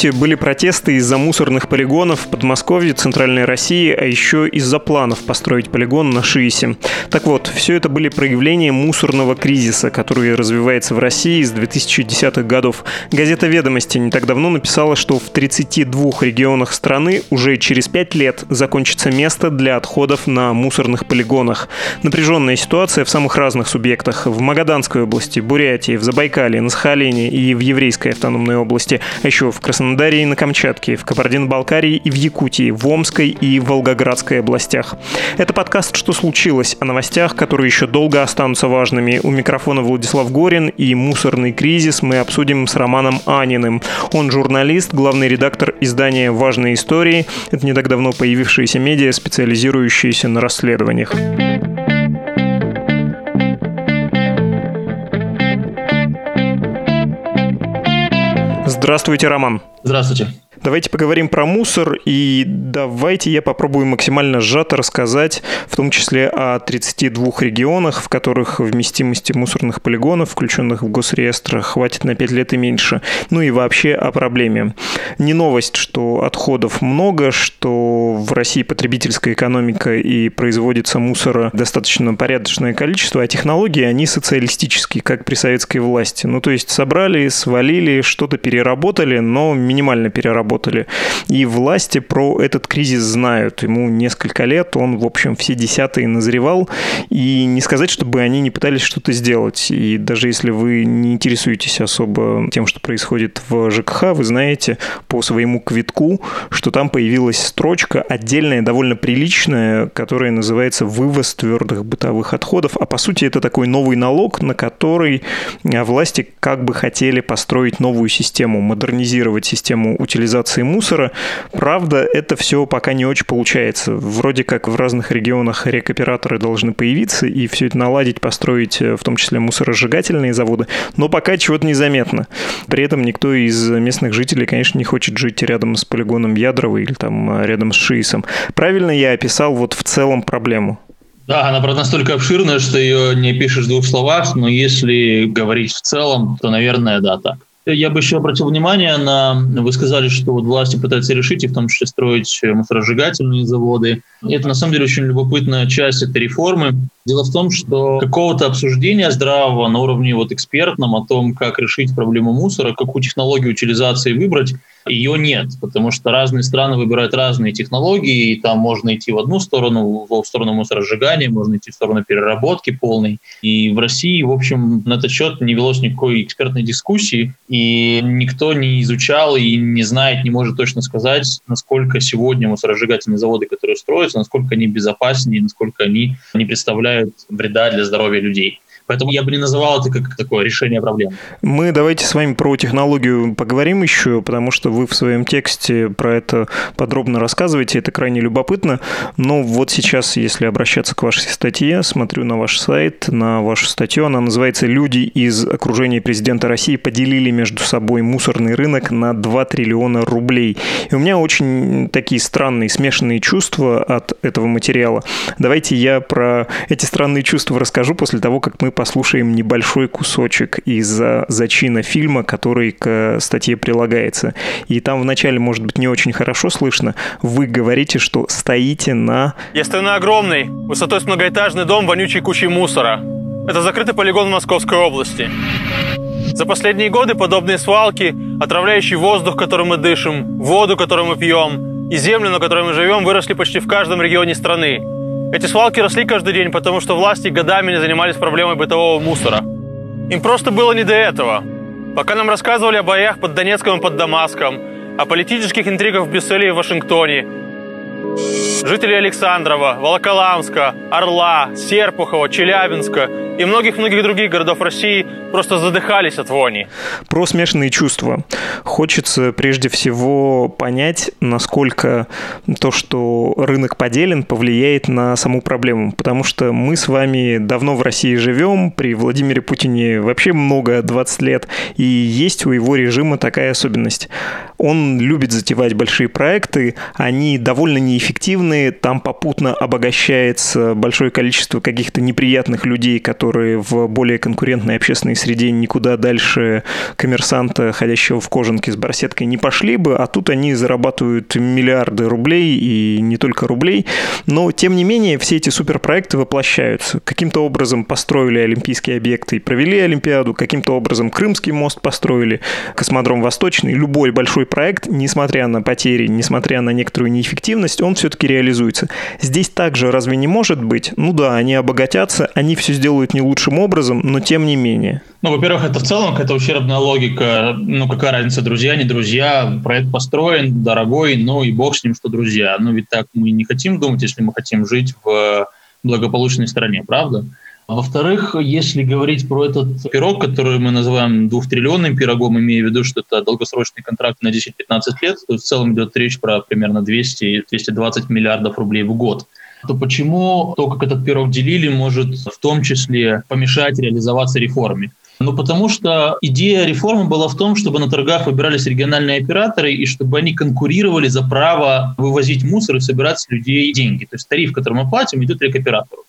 Помните, были протесты из-за мусорных полигонов в Подмосковье, Центральной России, а еще из-за планов построить полигон на Шиисе. Так вот, все это были проявления мусорного кризиса, который развивается в России с 2010-х годов. Газета «Ведомости» не так давно написала, что в 32 регионах страны уже через 5 лет закончится место для отходов на мусорных полигонах. Напряженная ситуация в самых разных субъектах. В Магаданской области, Бурятии, в Забайкале, на Сахалине и в Еврейской автономной области, а еще в в Краснодаре и на Камчатке, в Кабардино-Балкарии и в Якутии, в Омской и Волгоградской областях. Это подкаст «Что случилось?» о новостях, которые еще долго останутся важными. У микрофона Владислав Горин и «Мусорный кризис» мы обсудим с Романом Аниным. Он журналист, главный редактор издания «Важные истории». Это не так давно появившиеся медиа, специализирующиеся на расследованиях. Здравствуйте, Роман. Здравствуйте. Давайте поговорим про мусор, и давайте я попробую максимально сжато рассказать, в том числе о 32 регионах, в которых вместимости мусорных полигонов, включенных в госреестр, хватит на 5 лет и меньше. Ну и вообще о проблеме. Не новость, что отходов много, что в России потребительская экономика и производится мусора достаточно порядочное количество, а технологии, они социалистические, как при советской власти. Ну то есть собрали, свалили, что-то переработали, но минимально переработали работали. И власти про этот кризис знают. Ему несколько лет, он, в общем, все десятые назревал. И не сказать, чтобы они не пытались что-то сделать. И даже если вы не интересуетесь особо тем, что происходит в ЖКХ, вы знаете по своему квитку, что там появилась строчка отдельная, довольно приличная, которая называется «вывоз твердых бытовых отходов». А по сути это такой новый налог, на который власти как бы хотели построить новую систему, модернизировать систему утилизации утилизации мусора. Правда, это все пока не очень получается. Вроде как в разных регионах рекоператоры должны появиться и все это наладить, построить э, в том числе мусоросжигательные заводы, но пока чего-то незаметно. При этом никто из местных жителей, конечно, не хочет жить рядом с полигоном Ядрово или там э, рядом с Шиисом. Правильно я описал вот в целом проблему? Да, она, правда, настолько обширная, что ее не пишешь в двух словах, но если говорить в целом, то, наверное, да, так. Я бы еще обратил внимание на... Вы сказали, что вот власти пытаются решить, и в том числе строить мусоросжигательные заводы. Это, на самом деле, очень любопытная часть этой реформы. Дело в том, что какого-то обсуждения здравого на уровне вот экспертном о том, как решить проблему мусора, какую технологию утилизации выбрать, ее нет, потому что разные страны выбирают разные технологии, и там можно идти в одну сторону, в сторону мусоросжигания, можно идти в сторону переработки полной. И в России, в общем, на этот счет не велось никакой экспертной дискуссии, и никто не изучал и не знает, не может точно сказать, насколько сегодня мусоросжигательные заводы, которые строятся, насколько они безопаснее, насколько они не представляют вреда для здоровья людей. Поэтому я бы не называл это как такое решение проблем. Мы давайте с вами про технологию поговорим еще, потому что вы в своем тексте про это подробно рассказываете, это крайне любопытно. Но вот сейчас, если обращаться к вашей статье, смотрю на ваш сайт, на вашу статью, она называется «Люди из окружения президента России поделили между собой мусорный рынок на 2 триллиона рублей». И у меня очень такие странные, смешанные чувства от этого материала. Давайте я про эти странные чувства расскажу после того, как мы послушаем небольшой кусочек из зачина фильма, который к статье прилагается. И там вначале, может быть, не очень хорошо слышно. Вы говорите, что стоите на... Я стою на огромный, высотой с многоэтажный дом, вонючей кучей мусора. Это закрытый полигон в Московской области. За последние годы подобные свалки, отравляющий воздух, которым мы дышим, воду, которую мы пьем, и землю, на которой мы живем, выросли почти в каждом регионе страны. Эти свалки росли каждый день, потому что власти годами не занимались проблемой бытового мусора. Им просто было не до этого. Пока нам рассказывали о боях под Донецком и под Дамаском, о политических интригах в Брюсселе и Вашингтоне, Жители Александрова, Волоколамска, Орла, Серпухова, Челябинска и многих-многих других городов России просто задыхались от вони. Про смешанные чувства. Хочется прежде всего понять, насколько то, что рынок поделен, повлияет на саму проблему. Потому что мы с вами давно в России живем, при Владимире Путине вообще много, 20 лет, и есть у его режима такая особенность. Он любит затевать большие проекты, они довольно неэффективные, там попутно обогащается большое количество каких-то неприятных людей, которые в более конкурентной общественной среде никуда дальше коммерсанта, ходящего в кожанке с барсеткой, не пошли бы, а тут они зарабатывают миллиарды рублей и не только рублей. Но, тем не менее, все эти суперпроекты воплощаются. Каким-то образом построили олимпийские объекты и провели Олимпиаду, каким-то образом Крымский мост построили, космодром Восточный. Любой большой проект, несмотря на потери, несмотря на некоторую неэффективность, он все-таки реализуется. Здесь также разве не может быть? Ну да, они обогатятся, они все сделают не лучшим образом, но тем не менее. Ну, во-первых, это в целом какая-то ущербная логика. Ну, какая разница, друзья, не друзья. Проект построен, дорогой, ну и бог с ним, что друзья. Ну, ведь так мы не хотим думать, если мы хотим жить в благополучной стране, правда? Во-вторых, если говорить про этот пирог, который мы называем двухтриллионным пирогом, имея в виду, что это долгосрочный контракт на 10-15 лет, то в целом идет речь про примерно 200-220 миллиардов рублей в год то почему то, как этот пирог делили, может в том числе помешать реализоваться реформе? Ну, потому что идея реформы была в том, чтобы на торгах выбирались региональные операторы и чтобы они конкурировали за право вывозить мусор и собирать с людей деньги. То есть тариф, который мы платим, идет рекоператору.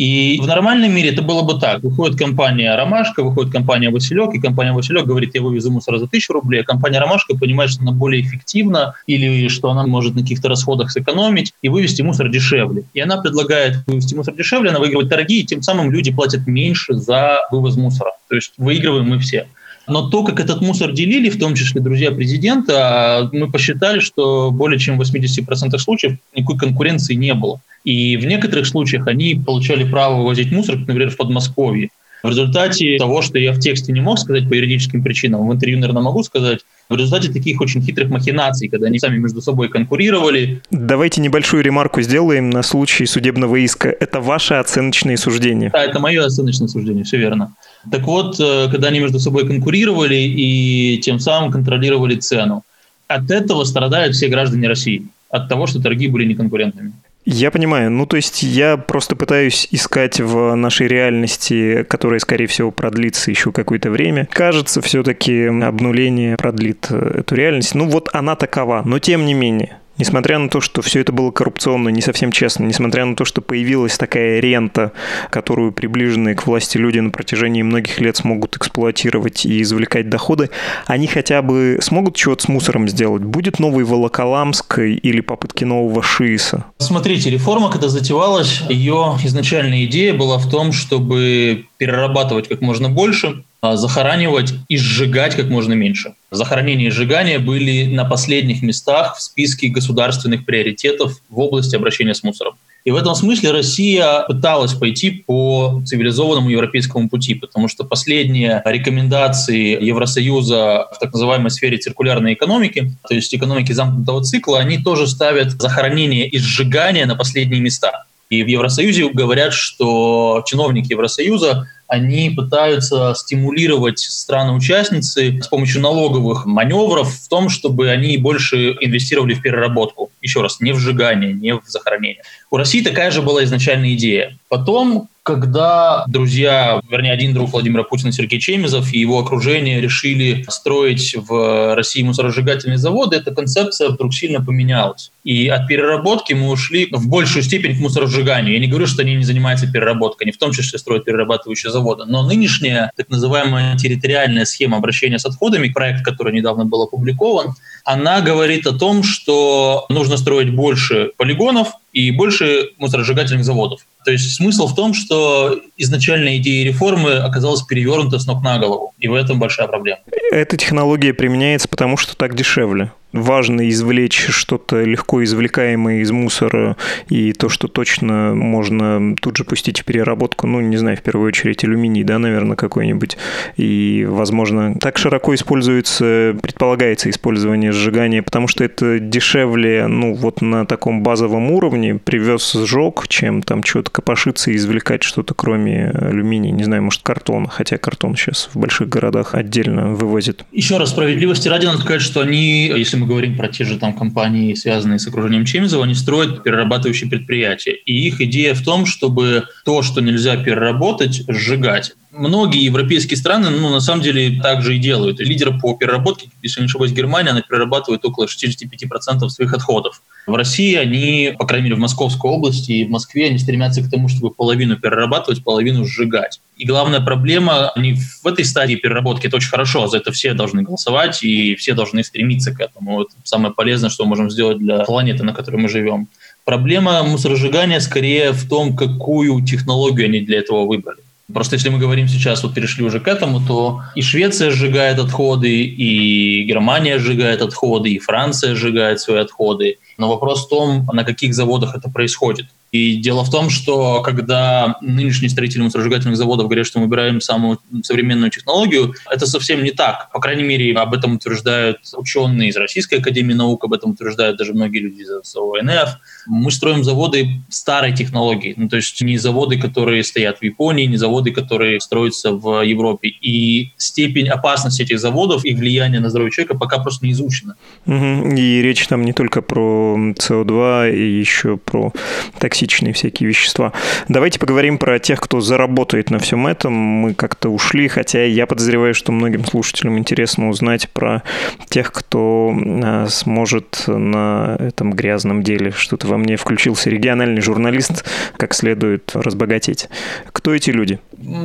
И в нормальном мире это было бы так. Выходит компания «Ромашка», выходит компания «Василек», и компания «Василек» говорит, я вывезу мусор за тысячу рублей, а компания «Ромашка» понимает, что она более эффективна или что она может на каких-то расходах сэкономить и вывести мусор дешевле. И она предлагает вывести мусор дешевле, она выигрывает торги, и тем самым люди платят меньше за вывоз мусора. То есть выигрываем мы все. Но то, как этот мусор делили, в том числе друзья президента, мы посчитали, что более чем в 80% случаев никакой конкуренции не было. И в некоторых случаях они получали право вывозить мусор, например, в Подмосковье. В результате того, что я в тексте не мог сказать по юридическим причинам, в интервью, наверное, могу сказать, в результате таких очень хитрых махинаций, когда они сами между собой конкурировали. Давайте небольшую ремарку сделаем на случай судебного иска. Это ваши оценочные суждения. Да, это мое оценочное суждение, все верно. Так вот, э, когда они между собой конкурировали и тем самым контролировали цену, от этого страдают все граждане России, от того, что торги были неконкурентными. Я понимаю. Ну, то есть я просто пытаюсь искать в нашей реальности, которая, скорее всего, продлится еще какое-то время. Кажется, все-таки обнуление продлит э, эту реальность. Ну, вот она такова. Но тем не менее, Несмотря на то, что все это было коррупционно, не совсем честно, несмотря на то, что появилась такая рента, которую приближенные к власти люди на протяжении многих лет смогут эксплуатировать и извлекать доходы, они хотя бы смогут чего-то с мусором сделать? Будет новый Волоколамск или попытки нового ШИСа? Смотрите, реформа, когда затевалась, ее изначальная идея была в том, чтобы перерабатывать как можно больше, захоранивать и сжигать как можно меньше. Захоронение и сжигание были на последних местах в списке государственных приоритетов в области обращения с мусором. И в этом смысле Россия пыталась пойти по цивилизованному европейскому пути, потому что последние рекомендации Евросоюза в так называемой сфере циркулярной экономики, то есть экономики замкнутого цикла, они тоже ставят захоронение и сжигание на последние места. И в Евросоюзе говорят, что чиновники Евросоюза они пытаются стимулировать страны-участницы с помощью налоговых маневров в том, чтобы они больше инвестировали в переработку. Еще раз, не в сжигание, не в захоронение. У России такая же была изначальная идея. Потом когда друзья, вернее, один друг Владимира Путина, Сергей Чемизов и его окружение решили строить в России мусоросжигательные заводы, эта концепция вдруг сильно поменялась. И от переработки мы ушли в большую степень к мусоросжиганию. Я не говорю, что они не занимаются переработкой, они в том числе строят перерабатывающие заводы. Но нынешняя так называемая территориальная схема обращения с отходами, проект, который недавно был опубликован, она говорит о том, что нужно строить больше полигонов и больше мусоросжигательных заводов. То есть смысл в том, что изначальная идея реформы оказалась перевернута с ног на голову, и в этом большая проблема. Эта технология применяется потому, что так дешевле важно извлечь что-то легко извлекаемое из мусора и то, что точно можно тут же пустить в переработку, ну, не знаю, в первую очередь алюминий, да, наверное, какой-нибудь. И, возможно, так широко используется, предполагается использование сжигания, потому что это дешевле, ну, вот на таком базовом уровне, привез сжег, чем там что-то копошиться и извлекать что-то кроме алюминия, не знаю, может, картон, хотя картон сейчас в больших городах отдельно вывозит. Еще раз, справедливости ради надо сказать, что они, если мы говорим про те же там компании, связанные с окружением Чемизова, они строят перерабатывающие предприятия. И их идея в том, чтобы то, что нельзя переработать, сжигать. Многие европейские страны, ну, на самом деле, так же и делают. Лидер по переработке, если не ошибаюсь, Германия, она перерабатывает около 65% своих отходов. В России они, по крайней мере, в Московской области и в Москве, они стремятся к тому, чтобы половину перерабатывать, половину сжигать. И главная проблема, они в этой стадии переработки, это очень хорошо, за это все должны голосовать, и все должны стремиться к этому. Это самое полезное, что мы можем сделать для планеты, на которой мы живем. Проблема мусоросжигания скорее в том, какую технологию они для этого выбрали. Просто если мы говорим сейчас, вот перешли уже к этому, то и Швеция сжигает отходы, и Германия сжигает отходы, и Франция сжигает свои отходы. Но вопрос в том, на каких заводах это происходит. И дело в том, что когда нынешние строители мусоросжигательных заводов говорят, что мы выбираем самую современную технологию, это совсем не так. По крайней мере, об этом утверждают ученые из Российской Академии Наук, об этом утверждают даже многие люди из ОНФ. Мы строим заводы старой технологии, ну, то есть не заводы, которые стоят в Японии, не заводы, которые строятся в Европе. И степень опасности этих заводов и влияния на здоровье человека пока просто не изучена. И речь там не только про СО2, и еще про токсичные всякие вещества. Давайте поговорим про тех, кто заработает на всем этом. Мы как-то ушли, хотя я подозреваю, что многим слушателям интересно узнать про тех, кто а, сможет на этом грязном деле, что-то во мне включился региональный журналист, как следует разбогатеть. Кто эти люди?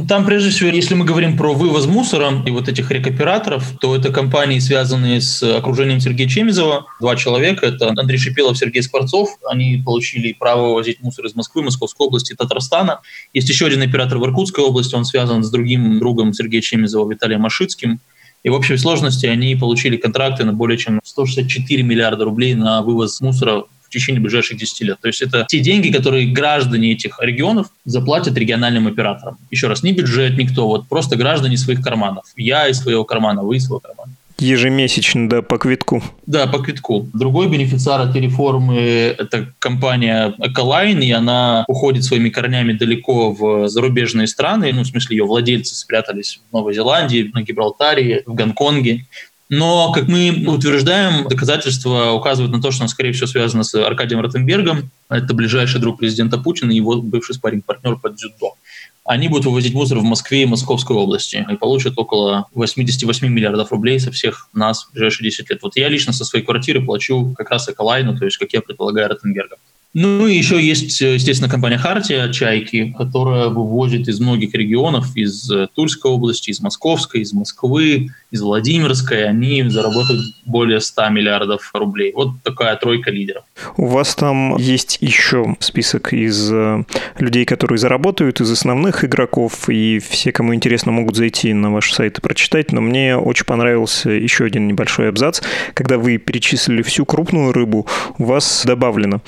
Там, прежде всего, если мы говорим про вывоз мусора и вот этих рекоператоров, то это компании, связанные с окружением Сергея Чемизова. Два человека, это Андрей Шипилов, Сергей Скворцов. Они получили право возить мусор из Москвы, Московской области, Татарстана. Есть еще один оператор в Иркутской области, он связан с другим другом Сергея Чемизова, Виталием Машицким. И в общей сложности они получили контракты на более чем 164 миллиарда рублей на вывоз мусора в течение ближайших 10 лет. То есть это те деньги, которые граждане этих регионов заплатят региональным операторам. Еще раз, не бюджет, никто, вот просто граждане своих карманов. Я из своего кармана, вы из своего кармана. Ежемесячно, да, по квитку. Да, по квитку. Другой бенефициар этой реформы – это компания Ecoline, и она уходит своими корнями далеко в зарубежные страны, ну, в смысле, ее владельцы спрятались в Новой Зеландии, на Гибралтаре, в Гонконге. Но, как мы утверждаем, доказательства указывают на то, что он, скорее всего, связано с Аркадием Ротенбергом. Это ближайший друг президента Путина и его бывший спарринг-партнер по дзюдо они будут вывозить мусор в Москве и Московской области и получат около 88 миллиардов рублей со всех нас в ближайшие 10 лет. Вот я лично со своей квартиры плачу как раз Эколайну, то есть, как я предполагаю, Ротенберга. Ну и еще есть, естественно, компания «Хартия» «Чайки», которая вывозит из многих регионов, из Тульской области, из Московской, из Москвы, из Владимирской. Они заработают более 100 миллиардов рублей. Вот такая тройка лидеров. У вас там есть еще список из э, людей, которые заработают, из основных игроков, и все, кому интересно, могут зайти на ваш сайт и прочитать, но мне очень понравился еще один небольшой абзац. Когда вы перечислили всю крупную рыбу, у вас добавлено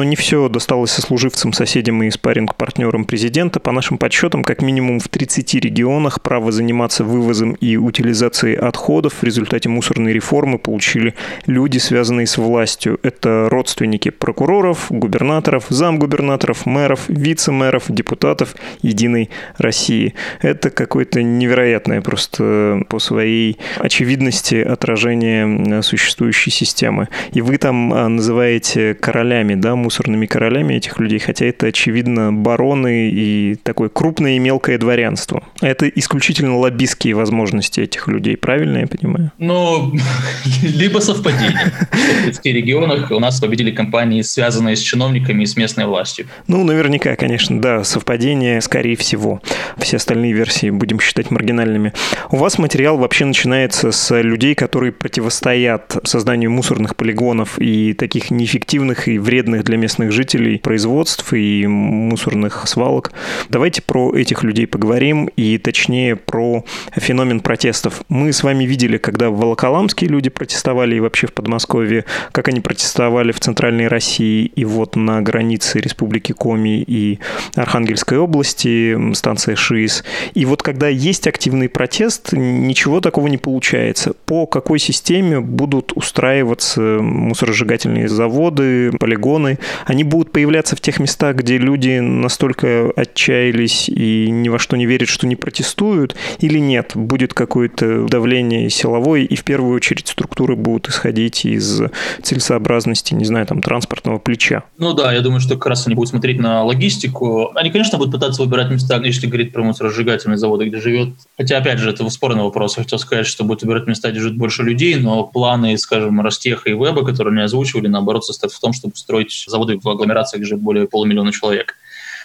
но не все досталось сослуживцам, соседям и спарринг-партнерам президента. По нашим подсчетам, как минимум в 30 регионах право заниматься вывозом и утилизацией отходов в результате мусорной реформы получили люди, связанные с властью. Это родственники прокуроров, губернаторов, замгубернаторов, мэров, вице-мэров, депутатов Единой России. Это какое-то невероятное просто по своей очевидности отражение существующей системы. И вы там а, называете королями, да, мусорными королями этих людей, хотя это, очевидно, бароны и такое крупное и мелкое дворянство. Это исключительно лоббистские возможности этих людей, правильно я понимаю? Ну, либо совпадение. В 30 регионах у нас победили компании, связанные с чиновниками и с местной властью. Ну, наверняка, конечно, да, совпадение, скорее всего. Все остальные версии будем считать маргинальными. У вас материал вообще начинается с людей, которые противостоят созданию мусорных полигонов и таких неэффективных и вредных для местных жителей производств и мусорных свалок. Давайте про этих людей поговорим и точнее про феномен протестов. Мы с вами видели, когда в Волоколамске люди протестовали и вообще в Подмосковье, как они протестовали в Центральной России и вот на границе Республики Коми и Архангельской области, станция ШИС. И вот когда есть активный протест, ничего такого не получается. По какой системе будут устраиваться мусоросжигательные заводы, полигоны, они будут появляться в тех местах, где люди настолько отчаялись и ни во что не верят, что не протестуют, или нет? Будет какое-то давление силовое, и в первую очередь структуры будут исходить из целесообразности, не знаю, там, транспортного плеча? Ну да, я думаю, что как раз они будут смотреть на логистику. Они, конечно, будут пытаться выбирать места, если говорить про мусоросжигательные заводы, где живет... Хотя, опять же, это спорный вопрос. Я хотел сказать, что будут выбирать места, где живет больше людей, но планы, скажем, Ростеха и Веба, которые они озвучивали, наоборот, состоят в том, чтобы строить заводы в агломерациях, живет более полумиллиона человек.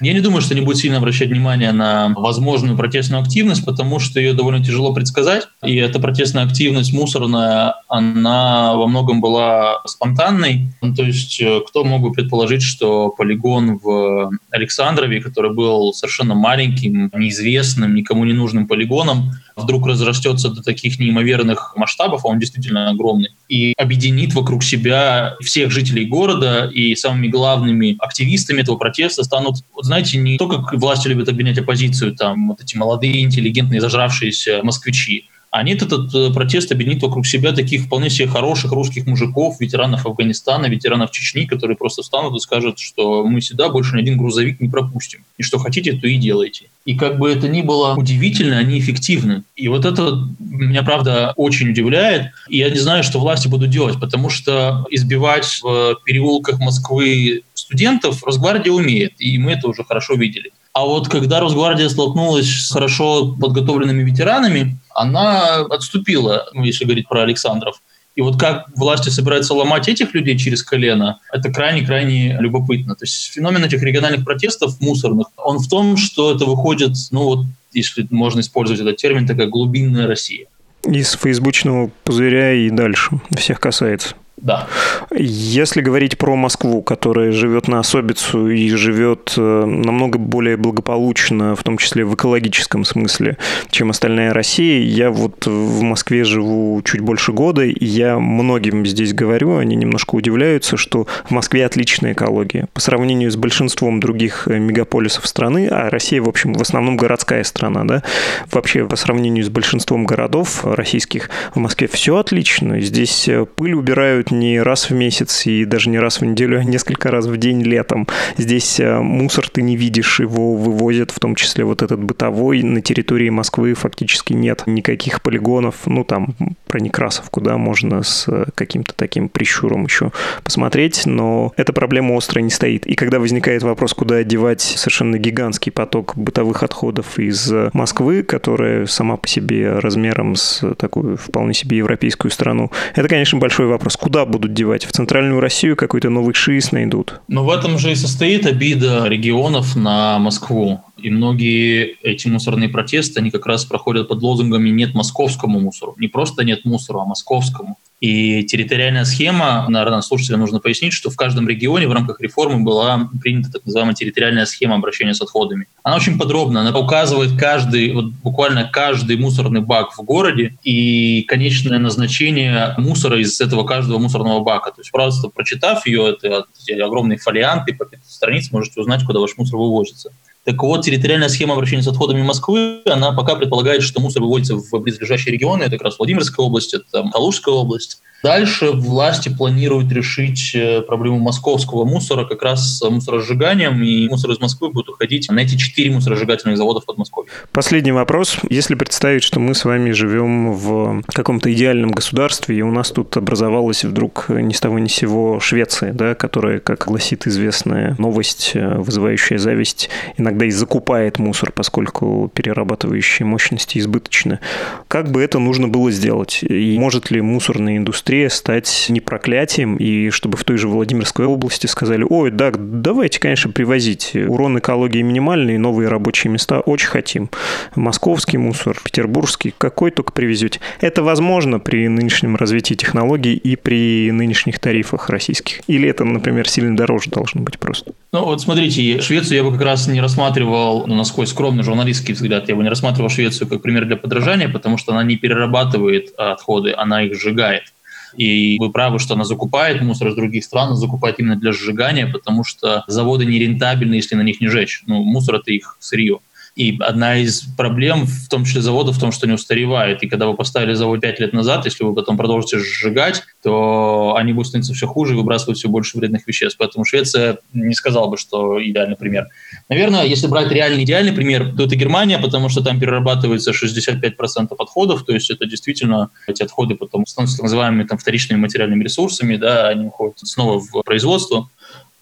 Я не думаю, что они будут сильно обращать внимание на возможную протестную активность, потому что ее довольно тяжело предсказать. И эта протестная активность мусорная, она во многом была спонтанной. Ну, то есть э, кто мог бы предположить, что полигон в Александрове, который был совершенно маленьким, неизвестным, никому не нужным полигоном, вдруг разрастется до таких неимоверных масштабов, а он действительно огромный, и объединит вокруг себя всех жителей города, и самыми главными активистами этого протеста станут, вот знаете, не то, как власти любят обвинять оппозицию, там вот эти молодые, интеллигентные, зажравшиеся москвичи, они этот э, протест объединит вокруг себя таких вполне себе хороших русских мужиков, ветеранов Афганистана, ветеранов Чечни, которые просто встанут и скажут, что мы сюда больше ни один грузовик не пропустим. И что хотите, то и делайте. И как бы это ни было удивительно, они эффективны. И вот это меня, правда, очень удивляет. И я не знаю, что власти будут делать, потому что избивать в переулках Москвы студентов Росгвардия умеет, и мы это уже хорошо видели. А вот когда Росгвардия столкнулась с хорошо подготовленными ветеранами, она отступила, ну, если говорить про Александров. И вот как власти собираются ломать этих людей через колено, это крайне-крайне любопытно. То есть феномен этих региональных протестов мусорных, он в том, что это выходит, ну вот, если можно использовать этот термин, такая глубинная Россия. Из фейсбучного пузыря и дальше. Всех касается. Да. Если говорить про Москву, которая живет на особицу и живет э, намного более благополучно, в том числе в экологическом смысле, чем остальная Россия, я вот в Москве живу чуть больше года, и я многим здесь говорю, они немножко удивляются, что в Москве отличная экология. По сравнению с большинством других э, мегаполисов страны, а Россия, в общем, в основном городская страна, да, вообще по сравнению с большинством городов российских, в Москве все отлично. Здесь э, пыль убирают делают не раз в месяц и даже не раз в неделю, а несколько раз в день летом. Здесь э, мусор ты не видишь, его вывозят, в том числе вот этот бытовой. На территории Москвы фактически нет никаких полигонов. Ну, там про Некрасовку, да, можно с э, каким-то таким прищуром еще посмотреть, но эта проблема острая не стоит. И когда возникает вопрос, куда девать совершенно гигантский поток бытовых отходов из Москвы, которая сама по себе размером с такую вполне себе европейскую страну, это, конечно, большой вопрос. Куда куда будут девать? В центральную Россию какой-то новый ШИС найдут? Но в этом же и состоит обида регионов на Москву. И многие эти мусорные протесты, они как раз проходят под лозунгами «нет московскому мусору». Не просто «нет мусора», а «московскому». И территориальная схема, наверное, слушателям нужно пояснить, что в каждом регионе в рамках реформы была принята так называемая территориальная схема обращения с отходами. Она очень подробна, она указывает каждый, вот буквально каждый мусорный бак в городе и конечное назначение мусора из этого каждого мусорного бака. То есть просто прочитав ее, это огромные фолианты по 5 страниц, можете узнать, куда ваш мусор вывозится. Так вот, территориальная схема обращения с отходами Москвы, она пока предполагает, что мусор выводится в близлежащие регионы, это как раз Владимирская область, это Калужская область, Дальше власти планируют решить э, проблему московского мусора как раз с мусоросжиганием, и мусор из Москвы будет уходить на эти четыре мусоросжигательных завода в Подмосковье. Последний вопрос. Если представить, что мы с вами живем в каком-то идеальном государстве, и у нас тут образовалась вдруг ни с того ни с сего Швеция, да, которая, как гласит известная новость, э, вызывающая зависть, иногда и закупает мусор, поскольку перерабатывающие мощности избыточны. Как бы это нужно было сделать? И может ли мусорная индустрия быстрее стать не проклятием, и чтобы в той же Владимирской области сказали, ой, да, давайте, конечно, привозить. Урон экологии минимальный, новые рабочие места очень хотим. Московский мусор, петербургский, какой только привезете. Это возможно при нынешнем развитии технологий и при нынешних тарифах российских? Или это, например, сильно дороже должно быть просто? Ну вот смотрите, Швецию я бы как раз не рассматривал, ну, насколько скромный журналистский взгляд, я бы не рассматривал Швецию как пример для подражания, потому что она не перерабатывает отходы, она их сжигает. И вы правы, что она закупает мусор из других стран, она закупает именно для сжигания, потому что заводы нерентабельны, если на них не жечь. Ну, мусор — это их сырье. И одна из проблем, в том числе завода, в том, что они устаревают. И когда вы поставили завод 5 лет назад, если вы потом продолжите сжигать, то они будут становиться все хуже и выбрасывать все больше вредных веществ. Поэтому Швеция не сказал бы, что идеальный пример. Наверное, если брать реальный идеальный пример, то это Германия, потому что там перерабатывается 65% отходов, то есть это действительно эти отходы потом становятся так называемыми там, вторичными материальными ресурсами, да, они уходят снова в производство.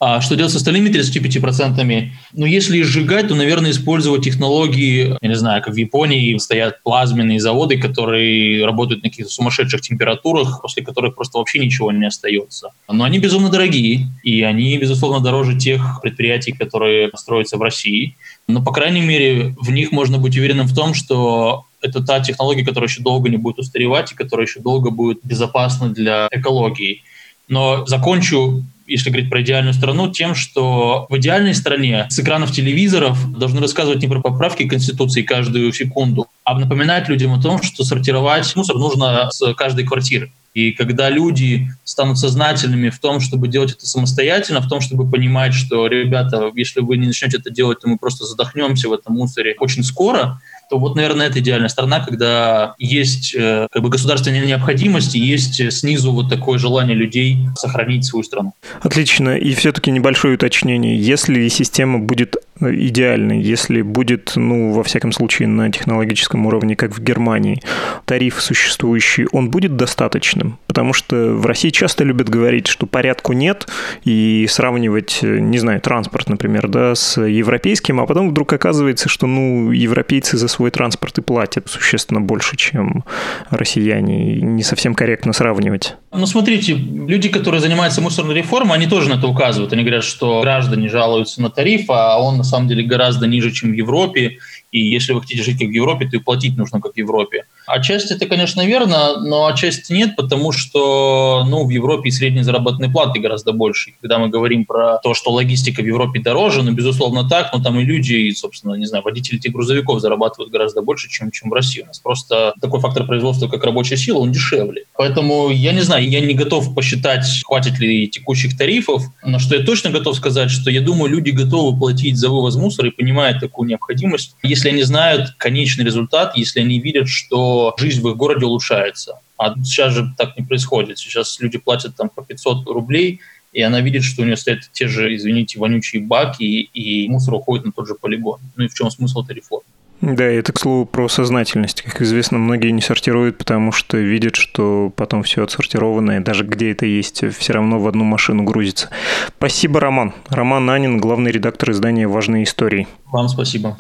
А что делать с остальными 35%? Ну, если сжигать, то, наверное, использовать технологии, я не знаю, как в Японии стоят плазменные заводы, которые работают на каких-то сумасшедших температурах, после которых просто вообще ничего не остается. Но они безумно дорогие, и они, безусловно, дороже тех предприятий, которые строятся в России. Но, по крайней мере, в них можно быть уверенным в том, что это та технология, которая еще долго не будет устаревать и которая еще долго будет безопасна для экологии. Но закончу если говорить про идеальную страну, тем, что в идеальной стране с экранов телевизоров должны рассказывать не про поправки Конституции каждую секунду, а напоминать людям о том, что сортировать мусор нужно с каждой квартиры. И когда люди станут сознательными в том, чтобы делать это самостоятельно, в том, чтобы понимать, что, ребята, если вы не начнете это делать, то мы просто задохнемся в этом мусоре очень скоро, то вот, наверное, это идеальная страна, когда есть э, как бы государственная необходимость и есть снизу вот такое желание людей сохранить свою страну. Отлично. И все-таки небольшое уточнение. Если система будет идеальный, если будет, ну, во всяком случае, на технологическом уровне, как в Германии, тариф существующий, он будет достаточным? Потому что в России часто любят говорить, что порядку нет, и сравнивать, не знаю, транспорт, например, да, с европейским, а потом вдруг оказывается, что, ну, европейцы за свой транспорт и платят существенно больше, чем россияне. Не совсем корректно сравнивать. Ну, смотрите, люди, которые занимаются мусорной реформой, они тоже на это указывают. Они говорят, что граждане жалуются на тариф, а он на самом деле гораздо ниже, чем в Европе. И если вы хотите жить как в Европе, то и платить нужно как в Европе. Отчасти это, конечно, верно, но отчасти нет, потому что ну, в Европе и средние заработные платы гораздо больше. Когда мы говорим про то, что логистика в Европе дороже, ну, безусловно, так, но там и люди, и, собственно, не знаю, водители этих грузовиков зарабатывают гораздо больше, чем, чем в России. У нас просто такой фактор производства, как рабочая сила, он дешевле. Поэтому я не знаю, я не готов посчитать, хватит ли текущих тарифов, но что я точно готов сказать, что я думаю, люди готовы платить за вывоз мусора и понимают такую необходимость, если они знают конечный результат, если они видят, что жизнь в их городе улучшается. А сейчас же так не происходит. Сейчас люди платят там по 500 рублей, и она видит, что у нее стоят те же, извините, вонючие баки, и мусор уходит на тот же полигон. Ну и в чем смысл этой реформы? Да, это, к слову, про сознательность. Как известно, многие не сортируют, потому что видят, что потом все отсортированное, даже где это есть, все равно в одну машину грузится. Спасибо, Роман. Роман Анин, главный редактор издания «Важные истории». Вам спасибо.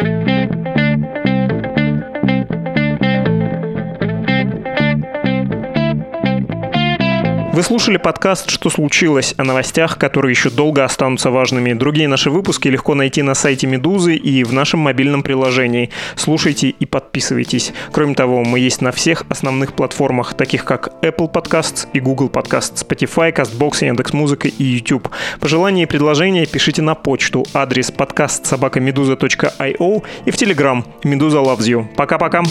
Вы слушали подкаст «Что случилось?» о новостях, которые еще долго останутся важными. Другие наши выпуски легко найти на сайте «Медузы» и в нашем мобильном приложении. Слушайте и подписывайтесь. Кроме того, мы есть на всех основных платформах, таких как Apple Podcasts и Google Podcasts, Spotify, CastBox, Яндекс.Музыка и YouTube. Пожелания и предложения пишите на почту адрес подкаст собакамедуза.io и в Telegram «Медуза loves you». Пока-пока!